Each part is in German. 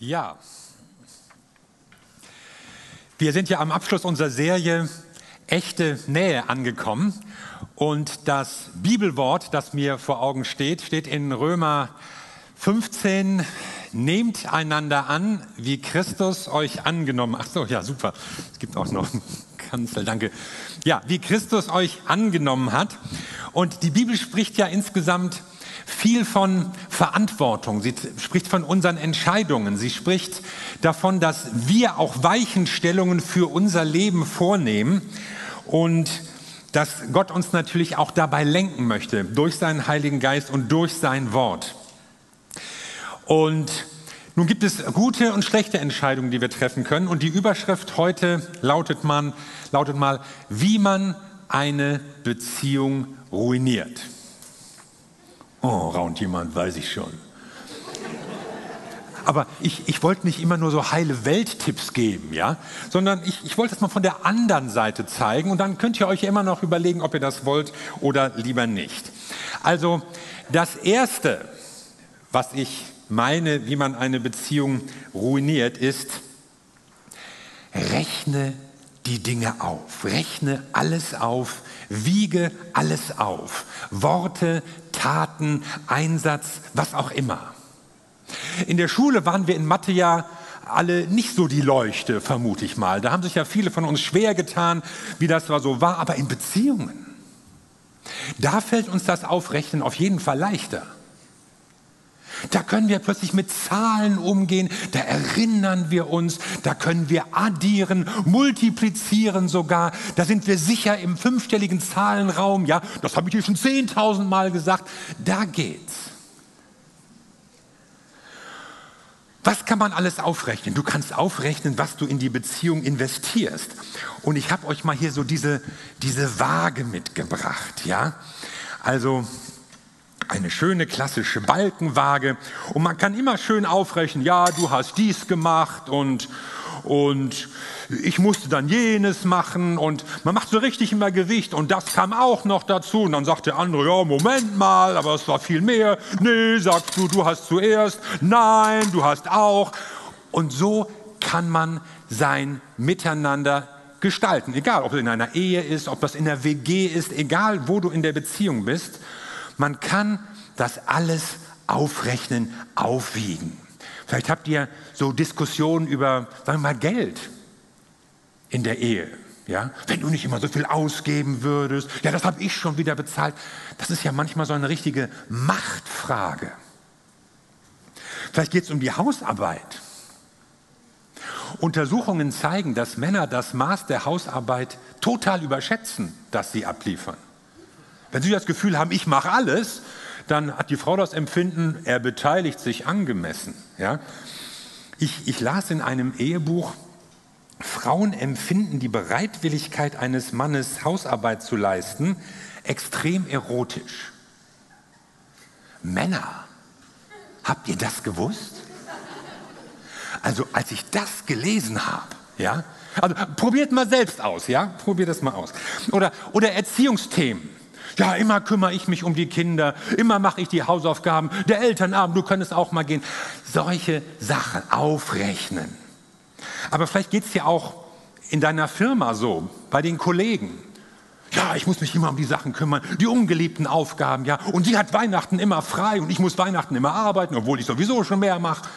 Ja, wir sind ja am Abschluss unserer Serie Echte Nähe angekommen und das Bibelwort, das mir vor Augen steht, steht in Römer 15. Nehmt einander an, wie Christus euch angenommen. Ach so, ja, super. Es gibt auch noch einen Kanzel, danke. Ja, wie Christus euch angenommen hat. Und die Bibel spricht ja insgesamt viel von Verantwortung. Sie spricht von unseren Entscheidungen. Sie spricht davon, dass wir auch Weichenstellungen für unser Leben vornehmen und dass Gott uns natürlich auch dabei lenken möchte, durch seinen Heiligen Geist und durch sein Wort. Und nun gibt es gute und schlechte Entscheidungen, die wir treffen können. Und die Überschrift heute lautet, man, lautet mal, wie man eine Beziehung ruiniert. Oh, raunt jemand, weiß ich schon. Aber ich, ich wollte nicht immer nur so heile Welttipps geben, ja, sondern ich, ich wollte es mal von der anderen Seite zeigen und dann könnt ihr euch immer noch überlegen, ob ihr das wollt oder lieber nicht. Also das Erste, was ich meine, wie man eine Beziehung ruiniert, ist, rechne die Dinge auf, rechne alles auf, wiege alles auf. Worte, Taten, Einsatz, was auch immer. In der Schule waren wir in Mathe ja alle nicht so die Leuchte, vermute ich mal. Da haben sich ja viele von uns schwer getan, wie das so war. Aber in Beziehungen, da fällt uns das Aufrechnen auf jeden Fall leichter. Da können wir plötzlich mit Zahlen umgehen, da erinnern wir uns, da können wir addieren, multiplizieren sogar, da sind wir sicher im fünfstelligen Zahlenraum, ja, das habe ich dir schon 10.000 Mal gesagt, da geht's. Was kann man alles aufrechnen? Du kannst aufrechnen, was du in die Beziehung investierst. Und ich habe euch mal hier so diese, diese Waage mitgebracht, ja. Also eine schöne klassische Balkenwaage und man kann immer schön aufrechnen, ja, du hast dies gemacht und, und ich musste dann jenes machen und man macht so richtig immer Gewicht und das kam auch noch dazu und dann sagt der andere, ja, Moment mal, aber es war viel mehr. Nee, sagst du, du hast zuerst. Nein, du hast auch. Und so kann man sein Miteinander gestalten, egal ob es in einer Ehe ist, ob das in der WG ist, egal wo du in der Beziehung bist. Man kann das alles aufrechnen, aufwiegen. Vielleicht habt ihr so Diskussionen über, sagen wir mal, Geld in der Ehe. Ja? Wenn du nicht immer so viel ausgeben würdest, ja, das habe ich schon wieder bezahlt. Das ist ja manchmal so eine richtige Machtfrage. Vielleicht geht es um die Hausarbeit. Untersuchungen zeigen, dass Männer das Maß der Hausarbeit total überschätzen, das sie abliefern. Wenn Sie das Gefühl haben, ich mache alles, dann hat die Frau das Empfinden, er beteiligt sich angemessen. Ja? Ich, ich las in einem Ehebuch, Frauen empfinden die Bereitwilligkeit eines Mannes, Hausarbeit zu leisten, extrem erotisch. Männer, habt ihr das gewusst? Also als ich das gelesen habe, ja, also probiert mal selbst aus, ja, probiert das mal aus. Oder, oder Erziehungsthemen. Ja, immer kümmere ich mich um die Kinder, immer mache ich die Hausaufgaben, der Elternabend, du könntest auch mal gehen. Solche Sachen aufrechnen. Aber vielleicht geht es dir auch in deiner Firma so, bei den Kollegen. Ja, ich muss mich immer um die Sachen kümmern, die ungeliebten Aufgaben, ja. Und sie hat Weihnachten immer frei und ich muss Weihnachten immer arbeiten, obwohl ich sowieso schon mehr mache.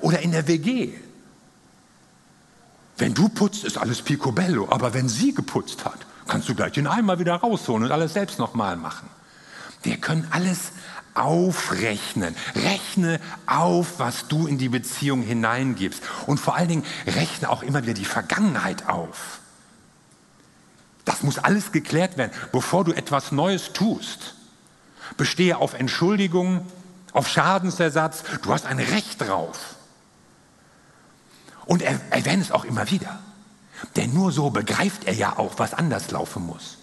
Oder in der WG. Wenn du putzt, ist alles picobello, aber wenn sie geputzt hat, kannst du gleich den Eimer wieder rausholen und alles selbst nochmal machen. Wir können alles aufrechnen. Rechne auf, was du in die Beziehung hineingibst. Und vor allen Dingen rechne auch immer wieder die Vergangenheit auf. Das muss alles geklärt werden, bevor du etwas Neues tust. Bestehe auf Entschuldigung, auf Schadensersatz. Du hast ein Recht drauf. Und erwähne es auch immer wieder. Denn nur so begreift er ja auch, was anders laufen muss.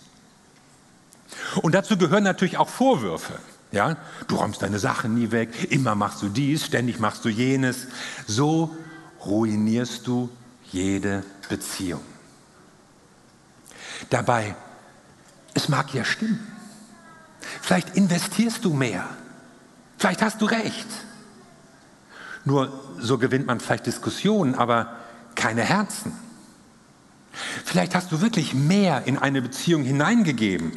Und dazu gehören natürlich auch Vorwürfe. Ja, du räumst deine Sachen nie weg, immer machst du dies, ständig machst du jenes. So ruinierst du jede Beziehung. Dabei, es mag ja stimmen. Vielleicht investierst du mehr. Vielleicht hast du recht. Nur so gewinnt man vielleicht Diskussionen, aber keine Herzen. Vielleicht hast du wirklich mehr in eine Beziehung hineingegeben.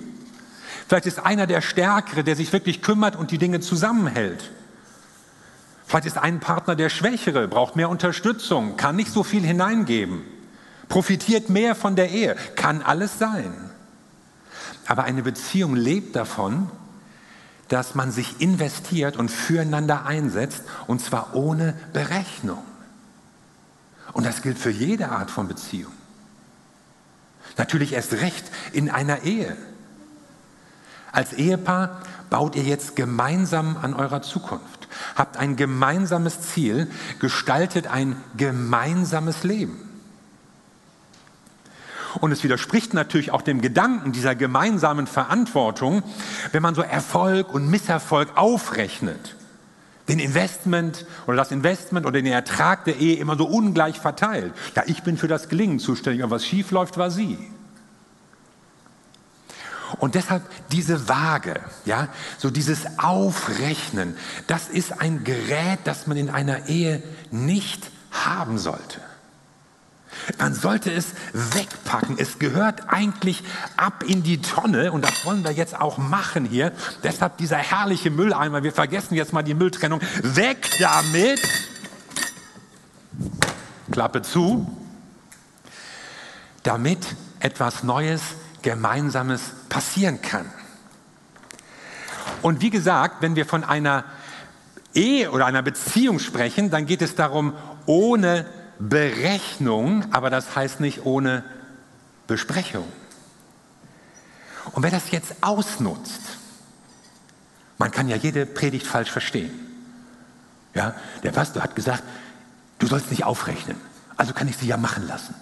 Vielleicht ist einer der Stärkere, der sich wirklich kümmert und die Dinge zusammenhält. Vielleicht ist ein Partner der Schwächere, braucht mehr Unterstützung, kann nicht so viel hineingeben, profitiert mehr von der Ehe, kann alles sein. Aber eine Beziehung lebt davon, dass man sich investiert und füreinander einsetzt, und zwar ohne Berechnung. Und das gilt für jede Art von Beziehung. Natürlich erst recht in einer Ehe. Als Ehepaar baut ihr jetzt gemeinsam an eurer Zukunft, habt ein gemeinsames Ziel, gestaltet ein gemeinsames Leben. Und es widerspricht natürlich auch dem Gedanken dieser gemeinsamen Verantwortung, wenn man so Erfolg und Misserfolg aufrechnet. Den Investment oder das Investment oder den Ertrag der Ehe immer so ungleich verteilt. Ja, ich bin für das Gelingen zuständig, aber was schief läuft, war sie. Und deshalb diese Waage, ja, so dieses Aufrechnen, das ist ein Gerät, das man in einer Ehe nicht haben sollte. Man sollte es wegpacken. Es gehört eigentlich ab in die Tonne und das wollen wir jetzt auch machen hier. Deshalb dieser herrliche Mülleimer. Wir vergessen jetzt mal die Mülltrennung. Weg damit. Klappe zu. Damit etwas Neues, Gemeinsames passieren kann. Und wie gesagt, wenn wir von einer Ehe oder einer Beziehung sprechen, dann geht es darum, ohne Berechnung, aber das heißt nicht ohne Besprechung. Und wer das jetzt ausnutzt, man kann ja jede Predigt falsch verstehen. Ja, der Pastor hat gesagt, du sollst nicht aufrechnen, also kann ich sie ja machen lassen.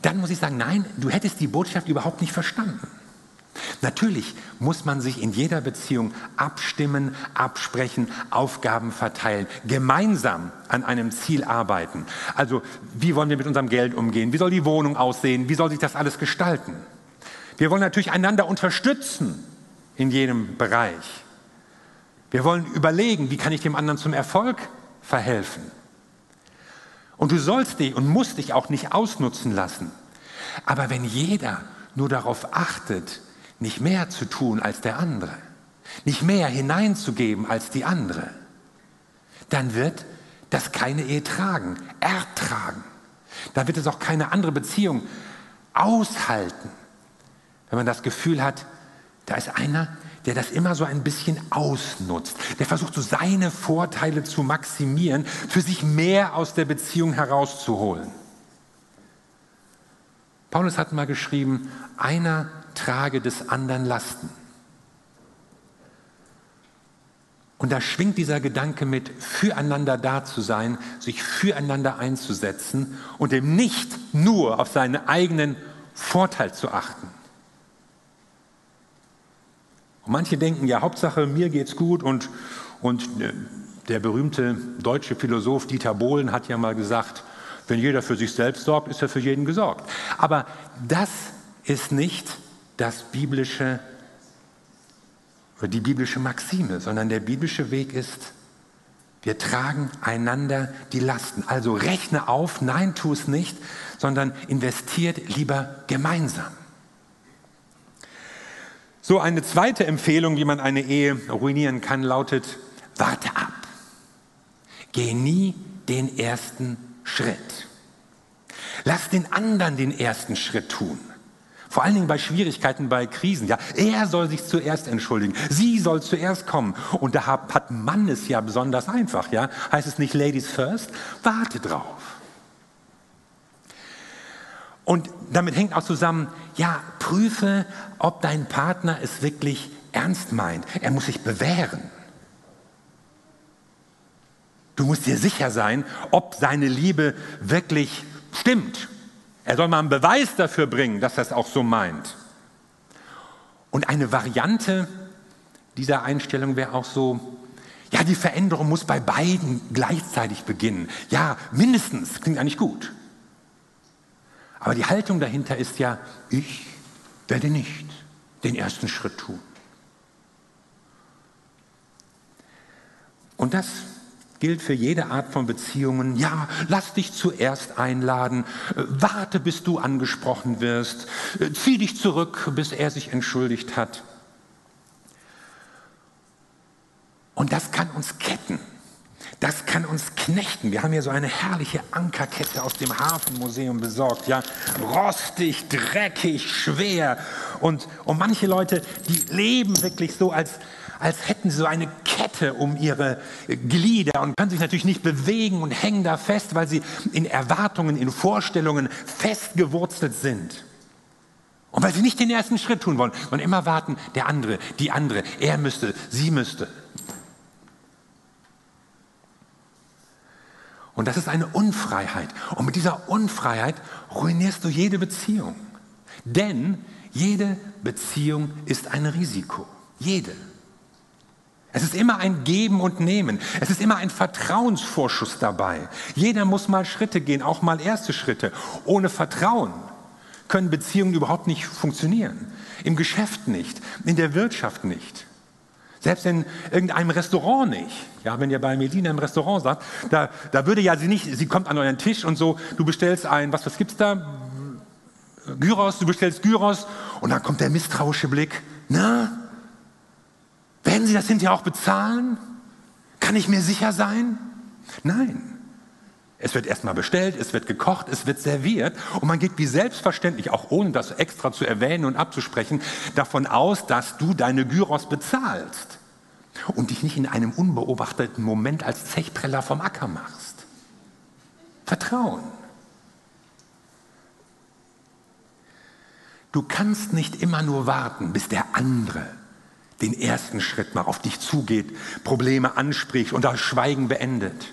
Dann muss ich sagen, nein, du hättest die Botschaft überhaupt nicht verstanden. Natürlich muss man sich in jeder Beziehung abstimmen, absprechen, Aufgaben verteilen, gemeinsam an einem Ziel arbeiten. Also wie wollen wir mit unserem Geld umgehen? Wie soll die Wohnung aussehen? Wie soll sich das alles gestalten? Wir wollen natürlich einander unterstützen in jedem Bereich. Wir wollen überlegen, wie kann ich dem anderen zum Erfolg verhelfen. Und du sollst dich und musst dich auch nicht ausnutzen lassen. Aber wenn jeder nur darauf achtet, nicht mehr zu tun als der andere, nicht mehr hineinzugeben als die andere, dann wird das keine Ehe tragen, ertragen. Dann wird es auch keine andere Beziehung aushalten, wenn man das Gefühl hat, da ist einer, der das immer so ein bisschen ausnutzt, der versucht so seine Vorteile zu maximieren, für sich mehr aus der Beziehung herauszuholen. Paulus hat mal geschrieben, einer trage des anderen Lasten. Und da schwingt dieser Gedanke mit, füreinander da zu sein, sich füreinander einzusetzen und eben nicht nur auf seinen eigenen Vorteil zu achten. Und manche denken, ja, Hauptsache mir geht's gut und, und äh, der berühmte deutsche Philosoph Dieter Bohlen hat ja mal gesagt, wenn jeder für sich selbst sorgt, ist er für jeden gesorgt. Aber das ist nicht das biblische die biblische Maxime, sondern der biblische Weg ist, wir tragen einander die Lasten. Also rechne auf, nein, tu es nicht, sondern investiert lieber gemeinsam. So eine zweite Empfehlung, wie man eine Ehe ruinieren kann, lautet, warte ab. Geh nie den ersten Schritt. Lass den anderen den ersten Schritt tun. Vor allen Dingen bei Schwierigkeiten, bei Krisen. Ja, er soll sich zuerst entschuldigen. Sie soll zuerst kommen. Und da hat Mann es ja besonders einfach. Ja, heißt es nicht Ladies first? Warte drauf. Und damit hängt auch zusammen, ja, prüfe, ob dein Partner es wirklich ernst meint. Er muss sich bewähren. Du musst dir sicher sein, ob seine Liebe wirklich stimmt. Er soll mal einen Beweis dafür bringen, dass er es auch so meint. Und eine Variante dieser Einstellung wäre auch so, ja, die Veränderung muss bei beiden gleichzeitig beginnen. Ja, mindestens, klingt eigentlich gut. Aber die Haltung dahinter ist ja, ich werde nicht den ersten Schritt tun. Und das gilt für jede Art von Beziehungen. Ja, lass dich zuerst einladen, äh, warte, bis du angesprochen wirst, äh, zieh dich zurück, bis er sich entschuldigt hat. Und das kann uns ketten. Das kann uns knechten. Wir haben hier so eine herrliche Ankerkette aus dem Hafenmuseum besorgt. Ja, rostig, dreckig, schwer. Und, und manche Leute, die leben wirklich so, als, als hätten sie so eine Kette um ihre Glieder und können sich natürlich nicht bewegen und hängen da fest, weil sie in Erwartungen, in Vorstellungen festgewurzelt sind. Und weil sie nicht den ersten Schritt tun wollen, sondern immer warten, der andere, die andere, er müsste, sie müsste. Und das ist eine Unfreiheit. Und mit dieser Unfreiheit ruinierst du jede Beziehung. Denn jede Beziehung ist ein Risiko. Jede. Es ist immer ein Geben und Nehmen. Es ist immer ein Vertrauensvorschuss dabei. Jeder muss mal Schritte gehen, auch mal erste Schritte. Ohne Vertrauen können Beziehungen überhaupt nicht funktionieren. Im Geschäft nicht, in der Wirtschaft nicht. Selbst in irgendeinem Restaurant nicht. Ja, wenn ihr bei Melina im Restaurant sagt, da, da würde ja sie nicht, sie kommt an euren Tisch und so, du bestellst ein, was, was gibt's da? Gyros, du bestellst Gyros und dann kommt der misstrauische Blick. Na, werden Sie das hinterher auch bezahlen? Kann ich mir sicher sein? Nein. Es wird erstmal bestellt, es wird gekocht, es wird serviert und man geht wie selbstverständlich, auch ohne das extra zu erwähnen und abzusprechen, davon aus, dass du deine Gyros bezahlst und dich nicht in einem unbeobachteten Moment als Zechtreller vom Acker machst. Vertrauen. Du kannst nicht immer nur warten, bis der andere den ersten Schritt macht, auf dich zugeht, Probleme anspricht und das Schweigen beendet.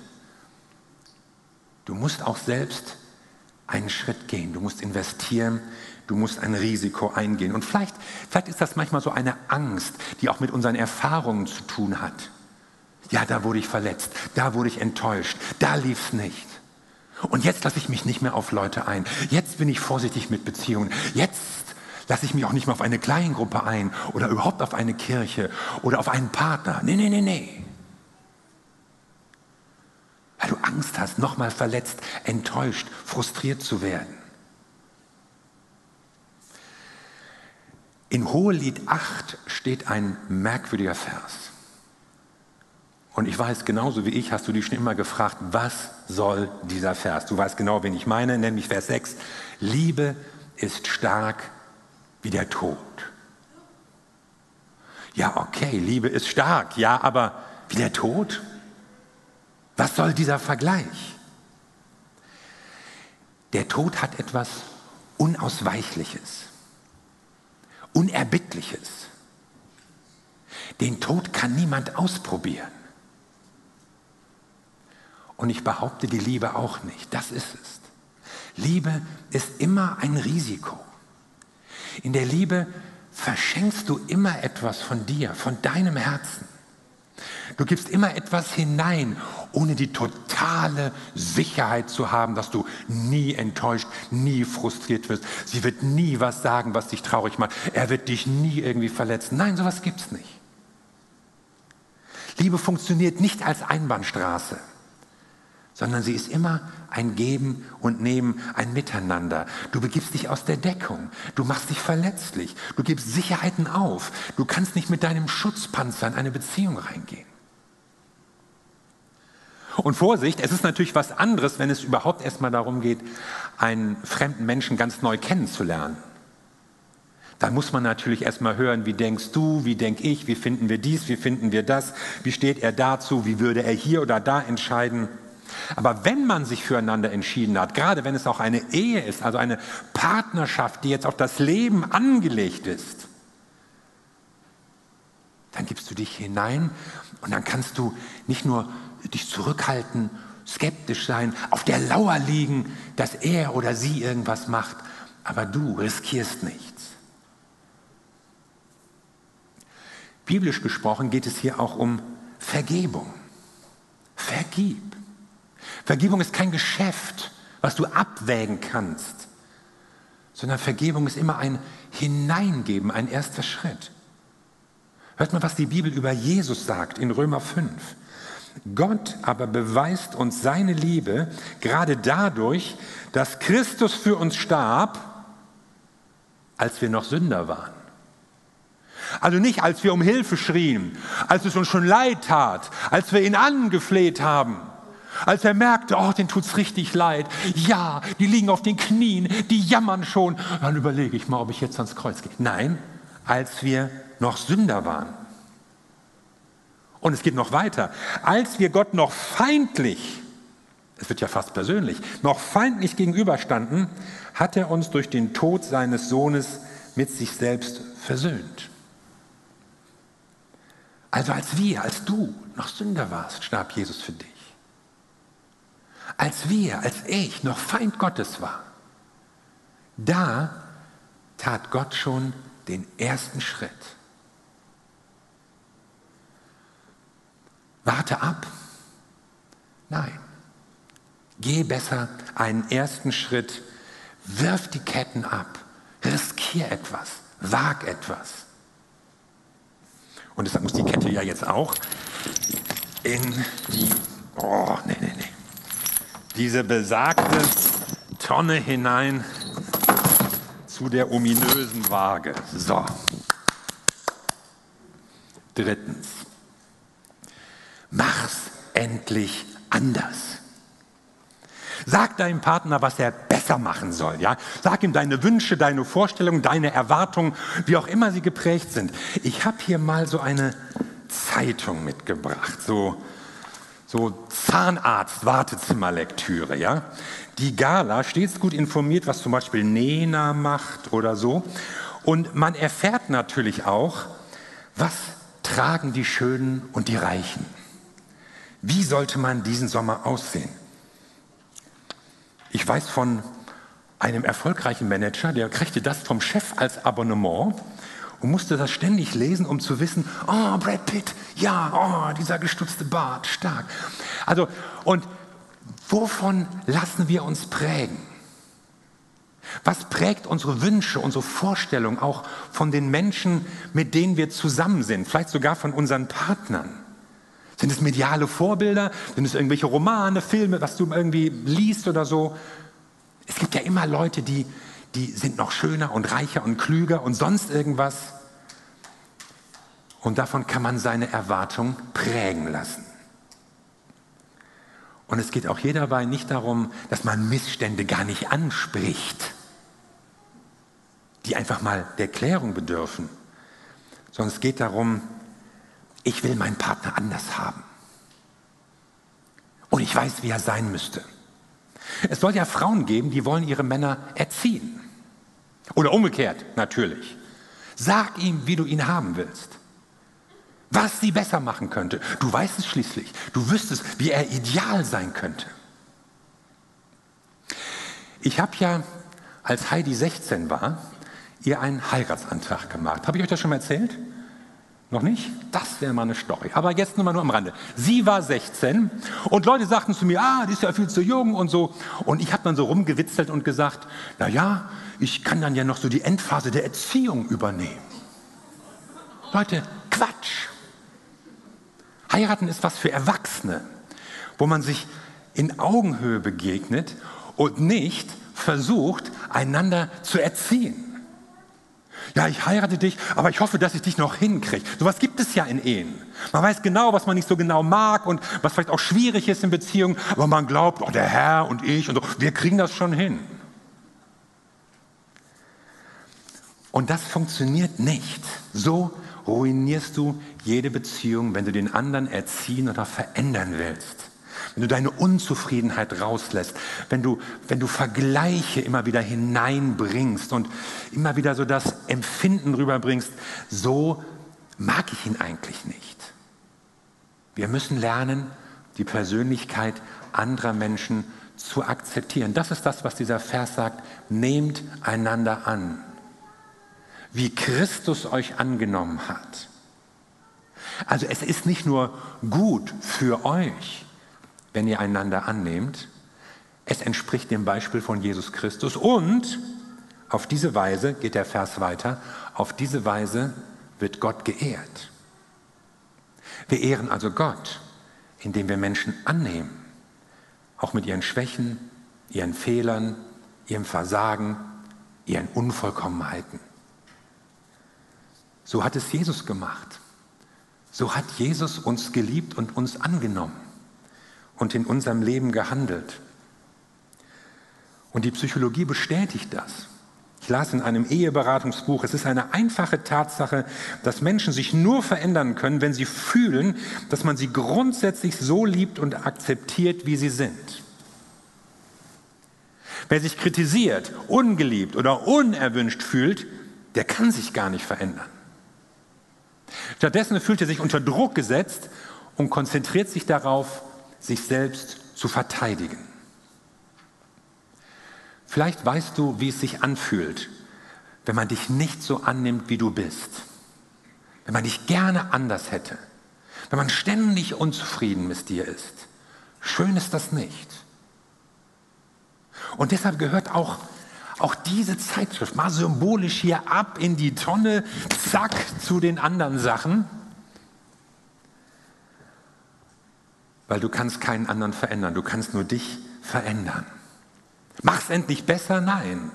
Du musst auch selbst einen Schritt gehen, du musst investieren, du musst ein Risiko eingehen. Und vielleicht, vielleicht ist das manchmal so eine Angst, die auch mit unseren Erfahrungen zu tun hat. Ja, da wurde ich verletzt, da wurde ich enttäuscht, da lief es nicht. Und jetzt lasse ich mich nicht mehr auf Leute ein. Jetzt bin ich vorsichtig mit Beziehungen. Jetzt lasse ich mich auch nicht mehr auf eine Kleingruppe ein oder überhaupt auf eine Kirche oder auf einen Partner. Nee, nee, nee, nee weil du Angst hast, nochmal verletzt, enttäuscht, frustriert zu werden. In Hohelied 8 steht ein merkwürdiger Vers. Und ich weiß, genauso wie ich, hast du dich schon immer gefragt, was soll dieser Vers? Du weißt genau, wen ich meine, nämlich Vers 6. Liebe ist stark wie der Tod. Ja, okay, Liebe ist stark, ja, aber wie der Tod? Was soll dieser Vergleich? Der Tod hat etwas Unausweichliches, Unerbittliches. Den Tod kann niemand ausprobieren. Und ich behaupte die Liebe auch nicht. Das ist es. Liebe ist immer ein Risiko. In der Liebe verschenkst du immer etwas von dir, von deinem Herzen. Du gibst immer etwas hinein, ohne die totale Sicherheit zu haben, dass du nie enttäuscht, nie frustriert wirst. Sie wird nie was sagen, was dich traurig macht. Er wird dich nie irgendwie verletzen. Nein, sowas gibt es nicht. Liebe funktioniert nicht als Einbahnstraße, sondern sie ist immer ein Geben und Nehmen, ein Miteinander. Du begibst dich aus der Deckung, du machst dich verletzlich, du gibst Sicherheiten auf, du kannst nicht mit deinem Schutzpanzer in eine Beziehung reingehen. Und Vorsicht, es ist natürlich was anderes, wenn es überhaupt erstmal darum geht, einen fremden Menschen ganz neu kennenzulernen. Dann muss man natürlich erstmal hören, wie denkst du, wie denke ich, wie finden wir dies, wie finden wir das, wie steht er dazu, wie würde er hier oder da entscheiden. Aber wenn man sich füreinander entschieden hat, gerade wenn es auch eine Ehe ist, also eine Partnerschaft, die jetzt auf das Leben angelegt ist, dann gibst du dich hinein und dann kannst du nicht nur dich zurückhalten, skeptisch sein, auf der Lauer liegen, dass er oder sie irgendwas macht, aber du riskierst nichts. Biblisch gesprochen geht es hier auch um Vergebung. Vergib. Vergebung ist kein Geschäft, was du abwägen kannst, sondern Vergebung ist immer ein Hineingeben, ein erster Schritt. Hört mal, was die Bibel über Jesus sagt in Römer 5. Gott aber beweist uns seine Liebe gerade dadurch, dass Christus für uns starb, als wir noch Sünder waren. Also nicht, als wir um Hilfe schrien, als es uns schon leid tat, als wir ihn angefleht haben, als er merkte, oh, denen tut's richtig leid. Ja, die liegen auf den Knien, die jammern schon. Dann überlege ich mal, ob ich jetzt ans Kreuz gehe. Nein, als wir noch Sünder waren. Und es geht noch weiter. Als wir Gott noch feindlich, es wird ja fast persönlich, noch feindlich gegenüberstanden, hat er uns durch den Tod seines Sohnes mit sich selbst versöhnt. Also als wir, als du noch Sünder warst, starb Jesus für dich. Als wir, als ich noch Feind Gottes war, da tat Gott schon den ersten Schritt. Warte ab. Nein. Geh besser einen ersten Schritt. Wirf die Ketten ab. Riskier etwas. Wag etwas. Und deshalb muss die Kette ja jetzt auch in die, oh, nee, nee, diese besagte Tonne hinein zu der ominösen Waage. So. Drittens. Mach's endlich anders. Sag deinem Partner, was er besser machen soll. Ja? Sag ihm deine Wünsche, deine Vorstellungen, deine Erwartungen, wie auch immer sie geprägt sind. Ich habe hier mal so eine Zeitung mitgebracht, so, so Zahnarzt-Wartezimmerlektüre. Ja? Die Gala stets gut informiert, was zum Beispiel Nena macht oder so. Und man erfährt natürlich auch, was tragen die Schönen und die Reichen. Wie sollte man diesen Sommer aussehen? Ich weiß von einem erfolgreichen Manager, der kriegte das vom Chef als Abonnement und musste das ständig lesen, um zu wissen, oh, Brad Pitt, ja, oh, dieser gestutzte Bart, stark. Also, und wovon lassen wir uns prägen? Was prägt unsere Wünsche, unsere Vorstellungen auch von den Menschen, mit denen wir zusammen sind, vielleicht sogar von unseren Partnern? Sind es mediale Vorbilder? Sind es irgendwelche Romane, Filme, was du irgendwie liest oder so? Es gibt ja immer Leute, die, die sind noch schöner und reicher und klüger und sonst irgendwas. Und davon kann man seine Erwartung prägen lassen. Und es geht auch hier dabei nicht darum, dass man Missstände gar nicht anspricht, die einfach mal der Klärung bedürfen, sondern es geht darum, ich will meinen Partner anders haben. Und ich weiß, wie er sein müsste. Es soll ja Frauen geben, die wollen ihre Männer erziehen. Oder umgekehrt, natürlich. Sag ihm, wie du ihn haben willst. Was sie besser machen könnte. Du weißt es schließlich. Du wüsstest, wie er ideal sein könnte. Ich habe ja, als Heidi 16 war, ihr einen Heiratsantrag gemacht. Habe ich euch das schon mal erzählt? Noch nicht? Das wäre mal eine Story. Aber jetzt nur mal nur am Rande. Sie war 16 und Leute sagten zu mir, ah, die ist ja viel zu jung und so. Und ich habe dann so rumgewitzelt und gesagt, na ja, ich kann dann ja noch so die Endphase der Erziehung übernehmen. Leute, Quatsch. Heiraten ist was für Erwachsene, wo man sich in Augenhöhe begegnet und nicht versucht, einander zu erziehen ja, ich heirate dich, aber ich hoffe, dass ich dich noch hinkriege. Sowas gibt es ja in Ehen. Man weiß genau, was man nicht so genau mag und was vielleicht auch schwierig ist in Beziehungen, aber man glaubt, oh, der Herr und ich und so, wir kriegen das schon hin. Und das funktioniert nicht. So ruinierst du jede Beziehung, wenn du den anderen erziehen oder verändern willst wenn du deine Unzufriedenheit rauslässt, wenn du, wenn du Vergleiche immer wieder hineinbringst und immer wieder so das Empfinden rüberbringst, so mag ich ihn eigentlich nicht. Wir müssen lernen, die Persönlichkeit anderer Menschen zu akzeptieren. Das ist das, was dieser Vers sagt. Nehmt einander an, wie Christus euch angenommen hat. Also es ist nicht nur gut für euch, wenn ihr einander annehmt. Es entspricht dem Beispiel von Jesus Christus und auf diese Weise, geht der Vers weiter, auf diese Weise wird Gott geehrt. Wir ehren also Gott, indem wir Menschen annehmen, auch mit ihren Schwächen, ihren Fehlern, ihrem Versagen, ihren Unvollkommenheiten. So hat es Jesus gemacht. So hat Jesus uns geliebt und uns angenommen und in unserem Leben gehandelt. Und die Psychologie bestätigt das. Ich las in einem Eheberatungsbuch, es ist eine einfache Tatsache, dass Menschen sich nur verändern können, wenn sie fühlen, dass man sie grundsätzlich so liebt und akzeptiert, wie sie sind. Wer sich kritisiert, ungeliebt oder unerwünscht fühlt, der kann sich gar nicht verändern. Stattdessen fühlt er sich unter Druck gesetzt und konzentriert sich darauf, sich selbst zu verteidigen. Vielleicht weißt du, wie es sich anfühlt, wenn man dich nicht so annimmt, wie du bist. Wenn man dich gerne anders hätte. Wenn man ständig unzufrieden mit dir ist. Schön ist das nicht. Und deshalb gehört auch, auch diese Zeitschrift mal symbolisch hier ab in die Tonne, zack, zu den anderen Sachen. Weil du kannst keinen anderen verändern, du kannst nur dich verändern. Mach es endlich besser? Nein.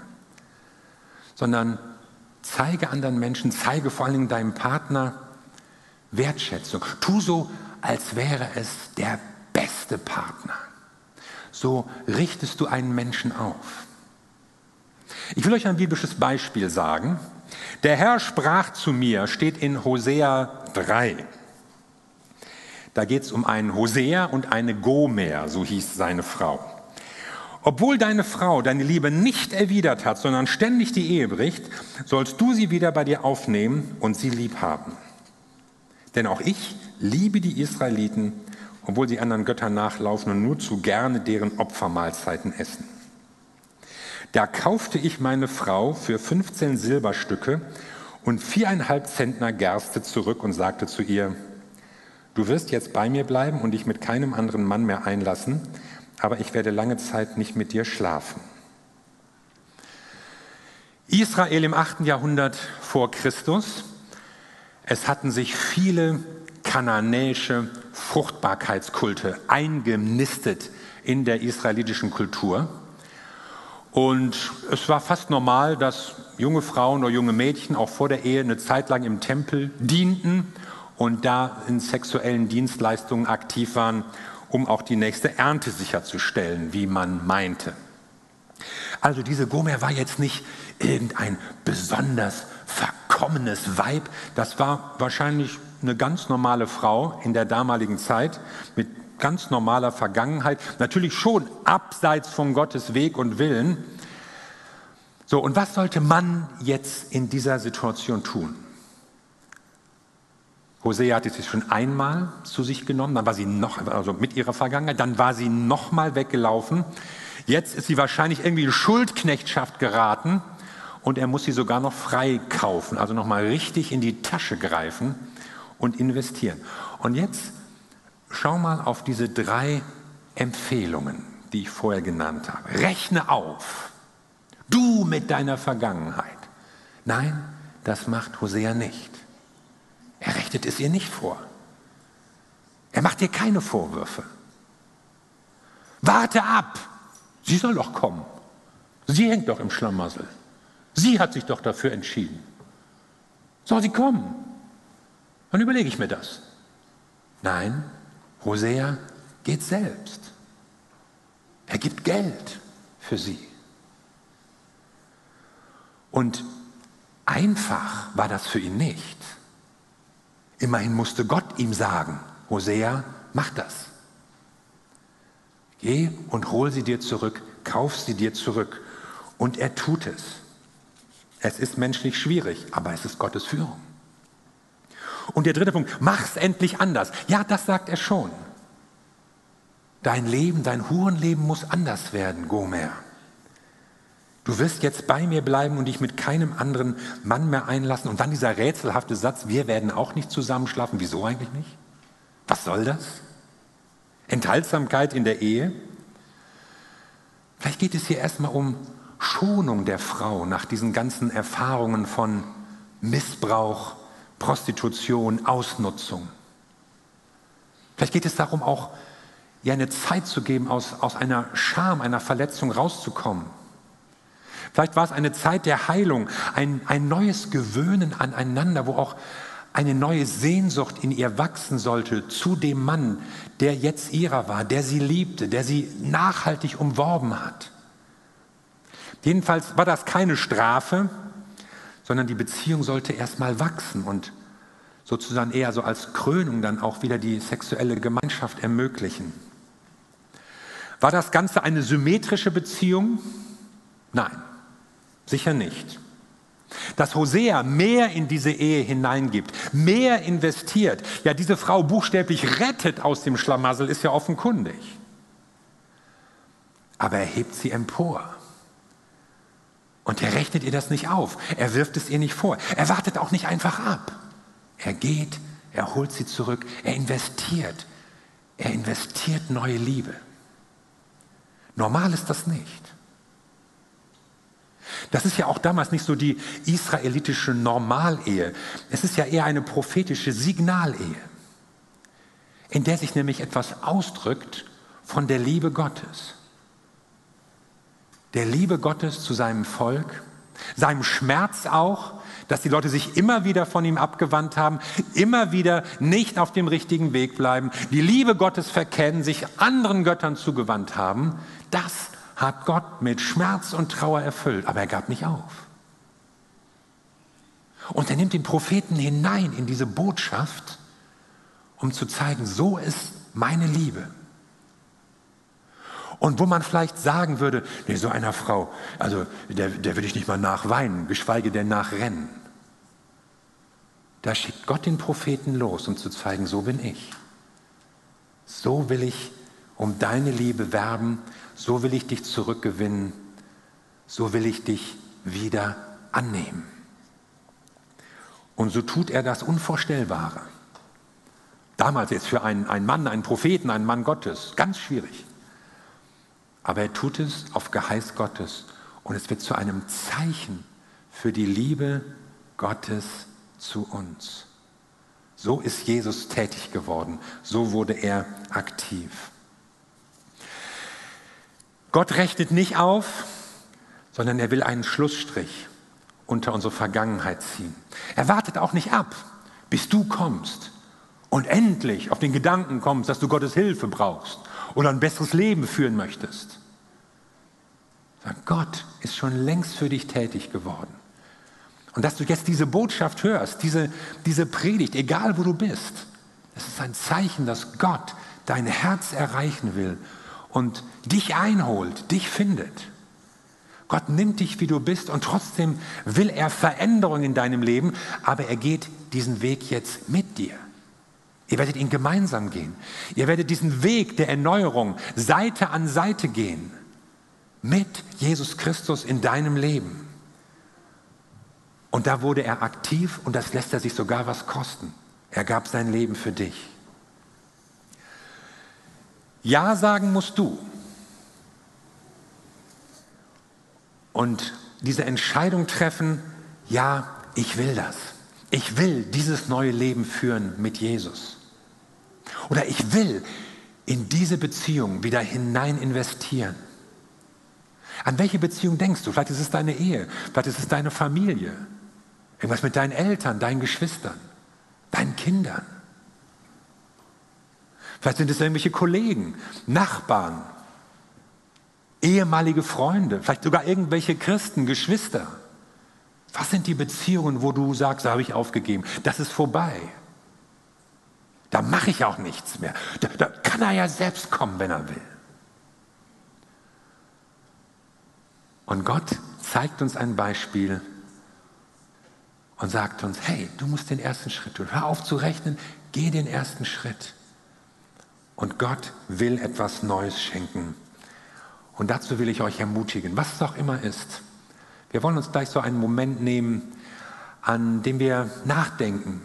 Sondern zeige anderen Menschen, zeige vor Dingen deinem Partner Wertschätzung. Tu so, als wäre es der beste Partner so richtest du einen Menschen auf. Ich will euch ein biblisches Beispiel sagen. Der Herr sprach zu mir, steht in Hosea 3. Da geht es um einen Hosea und eine Gomer, so hieß seine Frau. Obwohl deine Frau deine Liebe nicht erwidert hat, sondern ständig die Ehe bricht, sollst du sie wieder bei dir aufnehmen und sie lieb haben. Denn auch ich liebe die Israeliten obwohl sie anderen Göttern nachlaufen und nur zu gerne deren Opfermahlzeiten essen. Da kaufte ich meine Frau für 15 Silberstücke und viereinhalb Zentner Gerste zurück und sagte zu ihr, du wirst jetzt bei mir bleiben und dich mit keinem anderen Mann mehr einlassen, aber ich werde lange Zeit nicht mit dir schlafen. Israel im 8. Jahrhundert vor Christus. Es hatten sich viele kananäische Fruchtbarkeitskulte eingenistet in der israelitischen Kultur. Und es war fast normal, dass junge Frauen oder junge Mädchen auch vor der Ehe eine Zeit lang im Tempel dienten und da in sexuellen Dienstleistungen aktiv waren, um auch die nächste Ernte sicherzustellen, wie man meinte. Also diese Gomer war jetzt nicht irgendein besonders verkommenes Weib, das war wahrscheinlich eine ganz normale Frau in der damaligen Zeit mit ganz normaler Vergangenheit, natürlich schon abseits von Gottes Weg und Willen. So, und was sollte man jetzt in dieser Situation tun? Hosea hatte sie schon einmal zu sich genommen, dann war sie noch, also mit ihrer Vergangenheit, dann war sie nochmal weggelaufen. Jetzt ist sie wahrscheinlich irgendwie in Schuldknechtschaft geraten und er muss sie sogar noch freikaufen, also nochmal richtig in die Tasche greifen und investieren. Und jetzt schau mal auf diese drei Empfehlungen, die ich vorher genannt habe. Rechne auf. Du mit deiner Vergangenheit. Nein, das macht Hosea nicht. Er rechnet es ihr nicht vor. Er macht ihr keine Vorwürfe. Warte ab. Sie soll doch kommen. Sie hängt doch im Schlamassel. Sie hat sich doch dafür entschieden. Soll sie kommen? Dann überlege ich mir das. Nein, Hosea geht selbst. Er gibt Geld für sie. Und einfach war das für ihn nicht. Immerhin musste Gott ihm sagen, Hosea, mach das. Geh und hol sie dir zurück, kauf sie dir zurück. Und er tut es. Es ist menschlich schwierig, aber es ist Gottes Führung. Und der dritte Punkt, mach's endlich anders. Ja, das sagt er schon. Dein Leben, dein Hurenleben muss anders werden, Gomer. Du wirst jetzt bei mir bleiben und dich mit keinem anderen Mann mehr einlassen. Und dann dieser rätselhafte Satz, wir werden auch nicht zusammenschlafen. Wieso eigentlich nicht? Was soll das? Enthaltsamkeit in der Ehe? Vielleicht geht es hier erstmal um Schonung der Frau nach diesen ganzen Erfahrungen von Missbrauch, Prostitution, Ausnutzung. Vielleicht geht es darum, auch ihr eine Zeit zu geben, aus, aus einer Scham, einer Verletzung rauszukommen. Vielleicht war es eine Zeit der Heilung, ein, ein neues Gewöhnen aneinander, wo auch eine neue Sehnsucht in ihr wachsen sollte zu dem Mann, der jetzt ihrer war, der sie liebte, der sie nachhaltig umworben hat. Jedenfalls war das keine Strafe, sondern die Beziehung sollte erstmal wachsen und sozusagen eher so als Krönung dann auch wieder die sexuelle Gemeinschaft ermöglichen. War das Ganze eine symmetrische Beziehung? Nein, sicher nicht. Dass Hosea mehr in diese Ehe hineingibt, mehr investiert, ja diese Frau buchstäblich rettet aus dem Schlamassel, ist ja offenkundig. Aber er hebt sie empor. Und er rechnet ihr das nicht auf. Er wirft es ihr nicht vor. Er wartet auch nicht einfach ab. Er geht, er holt sie zurück, er investiert. Er investiert neue Liebe. Normal ist das nicht. Das ist ja auch damals nicht so die israelitische Normalehe. Es ist ja eher eine prophetische Signalehe, in der sich nämlich etwas ausdrückt von der Liebe Gottes. Der Liebe Gottes zu seinem Volk, seinem Schmerz auch, dass die Leute sich immer wieder von ihm abgewandt haben, immer wieder nicht auf dem richtigen Weg bleiben, die Liebe Gottes verkennen, sich anderen Göttern zugewandt haben. Das hat Gott mit Schmerz und Trauer erfüllt, aber er gab nicht auf. Und er nimmt den Propheten hinein in diese Botschaft, um zu zeigen, so ist meine Liebe. Und wo man vielleicht sagen würde, nee, so einer Frau, also der, der will ich nicht mal nachweinen, geschweige denn nachrennen. Da schickt Gott den Propheten los, um zu zeigen, so bin ich. So will ich um deine Liebe werben, so will ich dich zurückgewinnen, so will ich dich wieder annehmen. Und so tut er das Unvorstellbare. Damals jetzt für einen, einen Mann, einen Propheten, einen Mann Gottes, ganz schwierig. Aber er tut es auf Geheiß Gottes und es wird zu einem Zeichen für die Liebe Gottes zu uns. So ist Jesus tätig geworden, so wurde er aktiv. Gott rechnet nicht auf, sondern er will einen Schlussstrich unter unsere Vergangenheit ziehen. Er wartet auch nicht ab, bis du kommst und endlich auf den Gedanken kommst, dass du Gottes Hilfe brauchst oder ein besseres Leben führen möchtest. Gott ist schon längst für dich tätig geworden. Und dass du jetzt diese Botschaft hörst, diese, diese Predigt, egal wo du bist, das ist ein Zeichen, dass Gott dein Herz erreichen will und dich einholt, dich findet. Gott nimmt dich, wie du bist und trotzdem will er Veränderungen in deinem Leben, aber er geht diesen Weg jetzt mit dir. Ihr werdet ihn gemeinsam gehen. Ihr werdet diesen Weg der Erneuerung Seite an Seite gehen mit Jesus Christus in deinem Leben. Und da wurde er aktiv und das lässt er sich sogar was kosten. Er gab sein Leben für dich. Ja sagen musst du. Und diese Entscheidung treffen, ja, ich will das. Ich will dieses neue Leben führen mit Jesus. Oder ich will in diese Beziehung wieder hinein investieren. An welche Beziehung denkst du? Vielleicht ist es deine Ehe, vielleicht ist es deine Familie, irgendwas mit deinen Eltern, deinen Geschwistern, deinen Kindern. Vielleicht sind es irgendwelche Kollegen, Nachbarn, ehemalige Freunde, vielleicht sogar irgendwelche Christen, Geschwister. Was sind die Beziehungen, wo du sagst, da habe ich aufgegeben, das ist vorbei. Da mache ich auch nichts mehr. Da, da kann er ja selbst kommen, wenn er will. Und Gott zeigt uns ein Beispiel und sagt uns, hey, du musst den ersten Schritt tun. Hör auf zu rechnen, geh den ersten Schritt. Und Gott will etwas Neues schenken. Und dazu will ich euch ermutigen, was es auch immer ist. Wir wollen uns gleich so einen Moment nehmen, an dem wir nachdenken,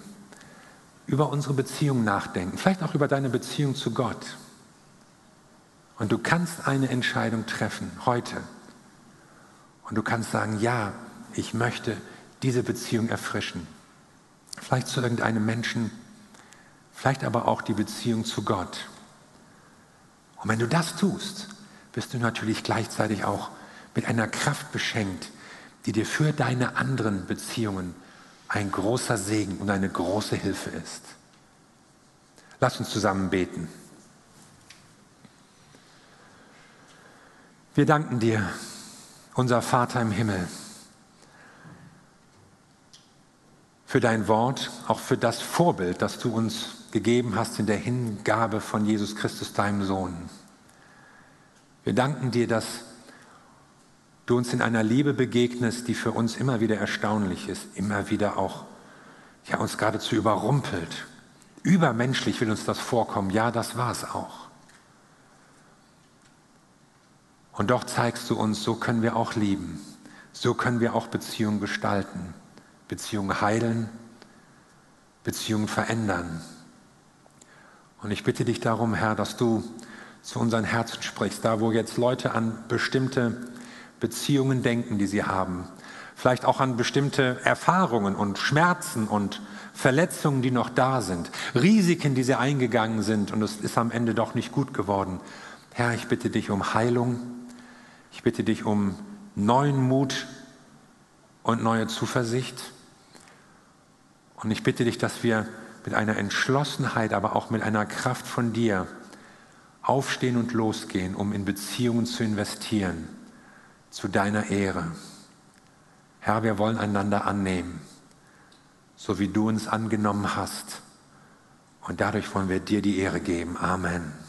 über unsere Beziehung nachdenken, vielleicht auch über deine Beziehung zu Gott. Und du kannst eine Entscheidung treffen heute. Und du kannst sagen, ja, ich möchte diese Beziehung erfrischen. Vielleicht zu irgendeinem Menschen, vielleicht aber auch die Beziehung zu Gott. Und wenn du das tust, bist du natürlich gleichzeitig auch mit einer Kraft beschenkt, die dir für deine anderen Beziehungen ein großer Segen und eine große Hilfe ist. Lass uns zusammen beten. Wir danken dir, unser Vater im Himmel, für dein Wort, auch für das Vorbild, das du uns gegeben hast in der Hingabe von Jesus Christus, deinem Sohn. Wir danken dir, dass du uns in einer Liebe begegnest, die für uns immer wieder erstaunlich ist, immer wieder auch ja, uns geradezu überrumpelt. Übermenschlich will uns das vorkommen. Ja, das war es auch. Und doch zeigst du uns, so können wir auch lieben. So können wir auch Beziehungen gestalten, Beziehungen heilen, Beziehungen verändern. Und ich bitte dich darum, Herr, dass du zu unseren Herzen sprichst, da wo jetzt Leute an bestimmte Beziehungen denken, die sie haben, vielleicht auch an bestimmte Erfahrungen und Schmerzen und Verletzungen, die noch da sind, Risiken, die sie eingegangen sind. Und es ist am Ende doch nicht gut geworden. Herr, ich bitte dich um Heilung, ich bitte dich um neuen Mut und neue Zuversicht. Und ich bitte dich, dass wir mit einer Entschlossenheit, aber auch mit einer Kraft von dir aufstehen und losgehen, um in Beziehungen zu investieren zu deiner Ehre. Herr, wir wollen einander annehmen, so wie du uns angenommen hast. Und dadurch wollen wir dir die Ehre geben. Amen.